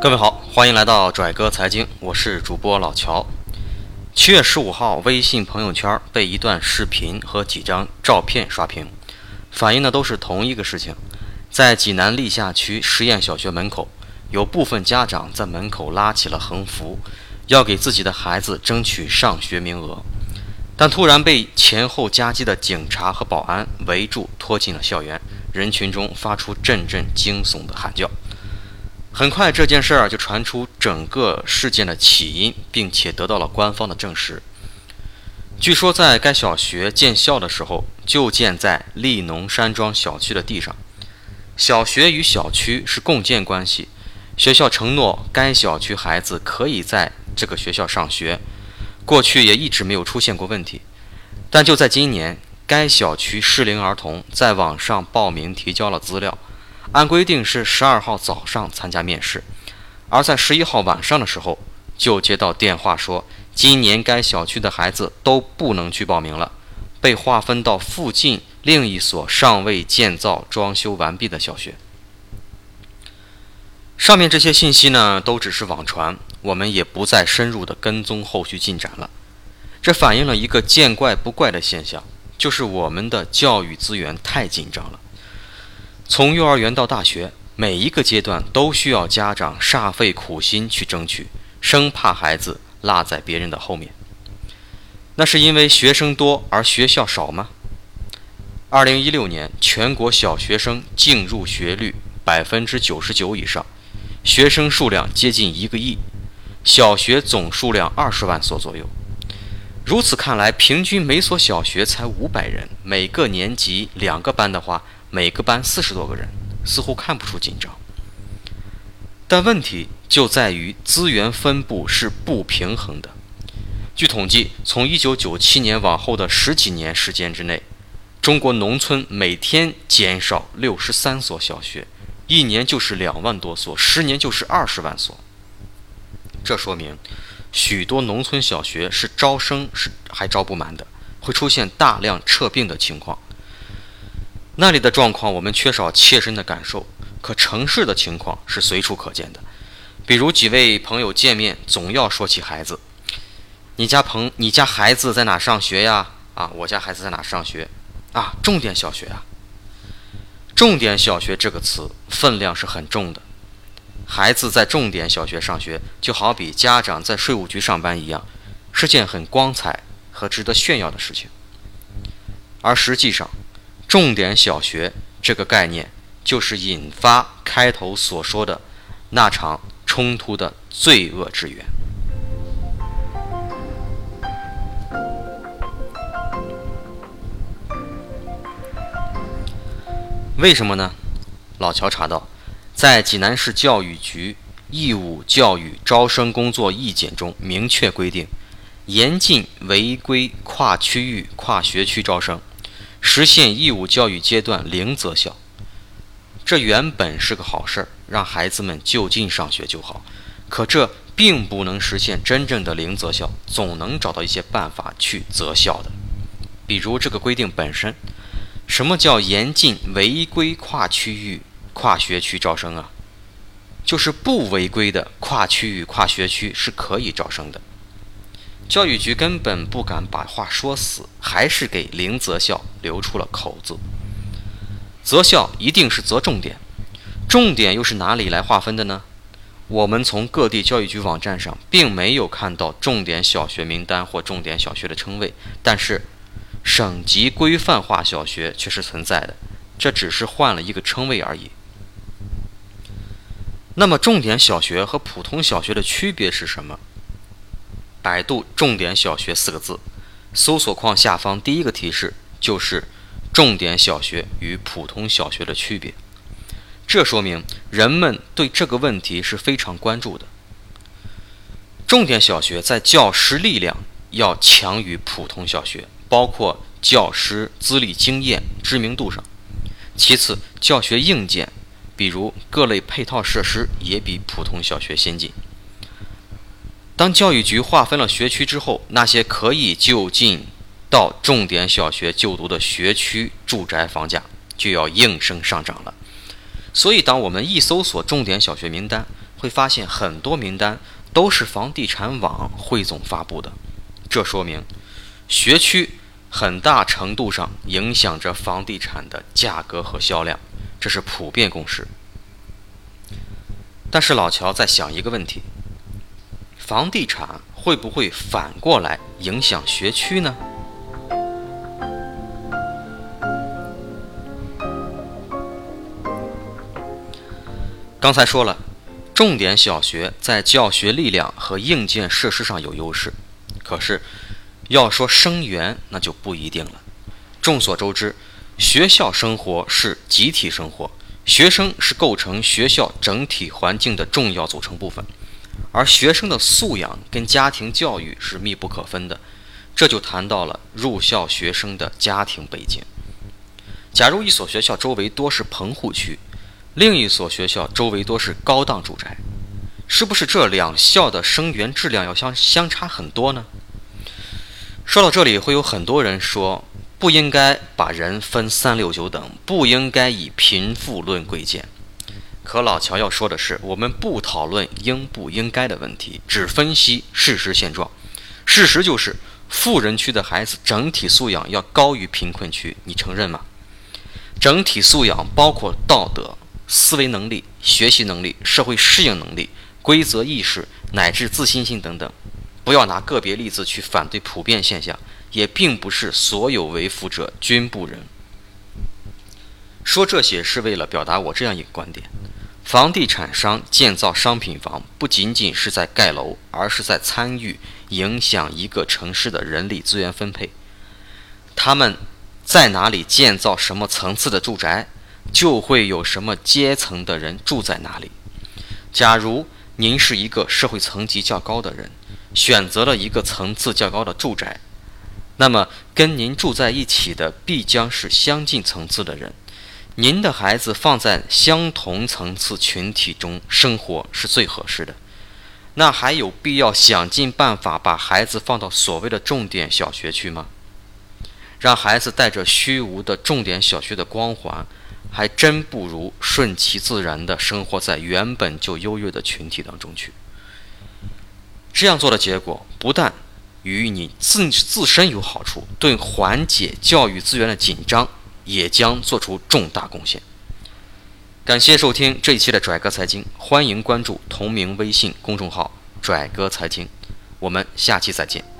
各位好，欢迎来到拽哥财经，我是主播老乔。七月十五号，微信朋友圈被一段视频和几张照片刷屏，反映的都是同一个事情。在济南历下区实验小学门口，有部分家长在门口拉起了横幅，要给自己的孩子争取上学名额，但突然被前后夹击的警察和保安围住，拖进了校园。人群中发出阵阵惊悚的喊叫。很快，这件事儿就传出整个事件的起因，并且得到了官方的证实。据说，在该小学建校的时候，就建在利农山庄小区的地上。小学与小区是共建关系，学校承诺该小区孩子可以在这个学校上学，过去也一直没有出现过问题。但就在今年，该小区适龄儿童在网上报名提交了资料。按规定是十二号早上参加面试，而在十一号晚上的时候，就接到电话说，今年该小区的孩子都不能去报名了，被划分到附近另一所尚未建造、装修完毕的小学。上面这些信息呢，都只是网传，我们也不再深入的跟踪后续进展了。这反映了一个见怪不怪的现象，就是我们的教育资源太紧张了。从幼儿园到大学，每一个阶段都需要家长煞费苦心去争取，生怕孩子落在别人的后面。那是因为学生多而学校少吗？二零一六年全国小学生净入学率百分之九十九以上，学生数量接近一个亿，小学总数量二十万所左右。如此看来，平均每所小学才五百人，每个年级两个班的话。每个班四十多个人，似乎看不出紧张。但问题就在于资源分布是不平衡的。据统计，从1997年往后的十几年时间之内，中国农村每天减少63所小学，一年就是两万多所，十年就是二十万所。这说明，许多农村小学是招生是还招不满的，会出现大量撤并的情况。那里的状况我们缺少切身的感受，可城市的情况是随处可见的。比如几位朋友见面，总要说起孩子：“你家朋，你家孩子在哪上学呀？”啊，我家孩子在哪上学？啊，重点小学啊。重点小学这个词分量是很重的。孩子在重点小学上学，就好比家长在税务局上班一样，是件很光彩和值得炫耀的事情。而实际上，重点小学这个概念，就是引发开头所说的那场冲突的罪恶之源。为什么呢？老乔查到，在济南市教育局义务教育招生工作意见中明确规定，严禁违规跨区域、跨学区招生。实现义务教育阶段零择校，这原本是个好事儿，让孩子们就近上学就好。可这并不能实现真正的零择校，总能找到一些办法去择校的。比如这个规定本身，什么叫严禁违规跨区域、跨学区招生啊？就是不违规的跨区域、跨学区是可以招生的。教育局根本不敢把话说死，还是给零择校留出了口子。择校一定是择重点，重点又是哪里来划分的呢？我们从各地教育局网站上并没有看到重点小学名单或重点小学的称谓，但是省级规范化小学却是存在的，这只是换了一个称谓而已。那么，重点小学和普通小学的区别是什么？百度“重点小学”四个字，搜索框下方第一个提示就是重点小学与普通小学的区别。这说明人们对这个问题是非常关注的。重点小学在教师力量要强于普通小学，包括教师资历、经验、知名度上。其次，教学硬件，比如各类配套设施，也比普通小学先进。当教育局划分了学区之后，那些可以就近到重点小学就读的学区住宅房价就要应声上涨了。所以，当我们一搜索重点小学名单，会发现很多名单都是房地产网汇总发布的，这说明学区很大程度上影响着房地产的价格和销量，这是普遍共识。但是老乔在想一个问题：房地产会不会反过来影响学区呢？刚才说了，重点小学在教学力量和硬件设施上有优势，可是要说生源那就不一定了。众所周知，学校生活是集体生活，学生是构成学校整体环境的重要组成部分，而学生的素养跟家庭教育是密不可分的。这就谈到了入校学生的家庭背景。假如一所学校周围多是棚户区，另一所学校周围多是高档住宅，是不是这两校的生源质量要相相差很多呢？说到这里，会有很多人说不应该把人分三六九等，不应该以贫富论贵贱。可老乔要说的是，我们不讨论应不应该的问题，只分析事实现状。事实就是，富人区的孩子整体素养要高于贫困区，你承认吗？整体素养包括道德。思维能力、学习能力、社会适应能力、规则意识乃至自信心等等，不要拿个别例子去反对普遍现象，也并不是所有为富者均不仁。说这些是为了表达我这样一个观点：房地产商建造商品房，不仅仅是在盖楼，而是在参与影响一个城市的人力资源分配。他们在哪里建造什么层次的住宅？就会有什么阶层的人住在哪里。假如您是一个社会层级较高的人，选择了一个层次较高的住宅，那么跟您住在一起的必将是相近层次的人。您的孩子放在相同层次群体中生活是最合适的。那还有必要想尽办法把孩子放到所谓的重点小学去吗？让孩子带着虚无的重点小学的光环？还真不如顺其自然地生活在原本就优越的群体当中去。这样做的结果，不但与你自自身有好处，对缓解教育资源的紧张也将做出重大贡献。感谢收听这一期的拽哥财经，欢迎关注同名微信公众号“拽哥财经”，我们下期再见。